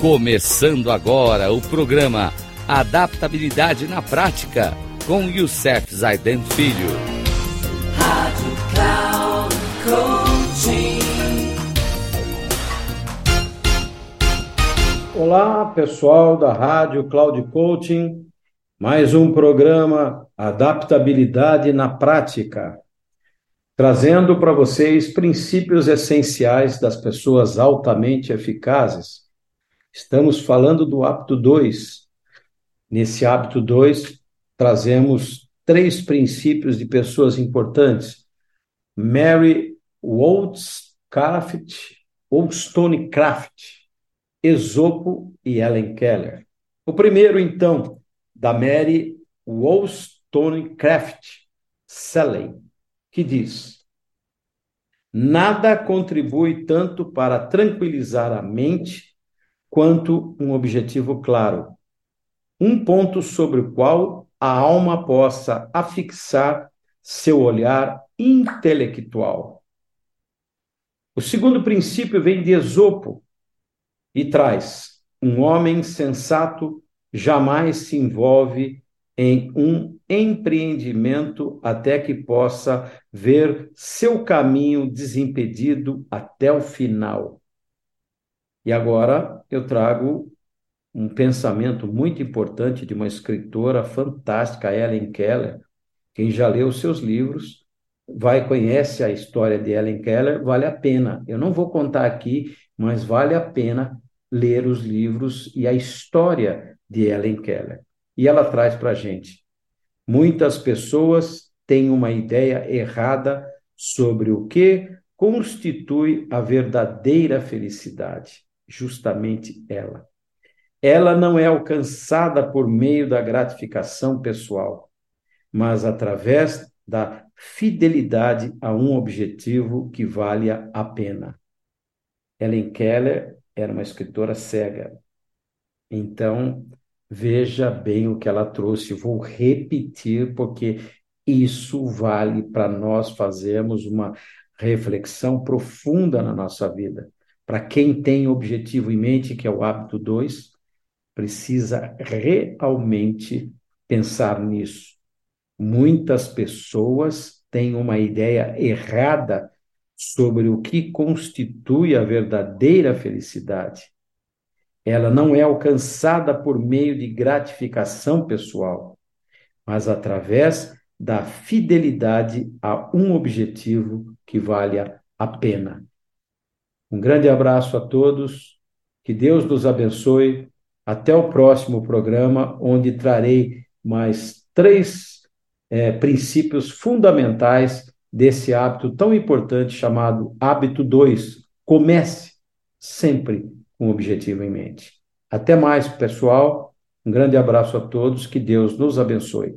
Começando agora o programa Adaptabilidade na Prática com Youssef Zaiden Filho. Rádio Cloud Coaching. Olá, pessoal da Rádio Cloud Coaching. Mais um programa Adaptabilidade na Prática, trazendo para vocês princípios essenciais das pessoas altamente eficazes Estamos falando do hábito 2. Nesse hábito 2, trazemos três princípios de pessoas importantes. Mary Wollstonecraft, Wollstonecraft, Esopo e Ellen Keller. O primeiro, então, da Mary Wollstonecraft Shelley, que diz: Nada contribui tanto para tranquilizar a mente quanto um objetivo claro. Um ponto sobre o qual a alma possa afixar seu olhar intelectual. O segundo princípio vem de Esopo e traz: um homem sensato jamais se envolve em um empreendimento até que possa ver seu caminho desimpedido até o final. E agora eu trago um pensamento muito importante de uma escritora fantástica, Ellen Keller. Quem já leu seus livros vai conhece a história de Ellen Keller, vale a pena. Eu não vou contar aqui, mas vale a pena ler os livros e a história de Ellen Keller. E ela traz para a gente. Muitas pessoas têm uma ideia errada sobre o que constitui a verdadeira felicidade justamente ela. Ela não é alcançada por meio da gratificação pessoal, mas através da fidelidade a um objetivo que valha a pena. Ellen Keller era uma escritora cega. Então, veja bem o que ela trouxe. Vou repetir, porque isso vale para nós fazermos uma reflexão profunda na nossa vida. Para quem tem objetivo em mente, que é o hábito 2, precisa realmente pensar nisso. Muitas pessoas têm uma ideia errada sobre o que constitui a verdadeira felicidade. Ela não é alcançada por meio de gratificação pessoal, mas através da fidelidade a um objetivo que valha a pena. Um grande abraço a todos, que Deus nos abençoe. Até o próximo programa, onde trarei mais três é, princípios fundamentais desse hábito tão importante chamado hábito 2. Comece sempre com o objetivo em mente. Até mais, pessoal. Um grande abraço a todos, que Deus nos abençoe.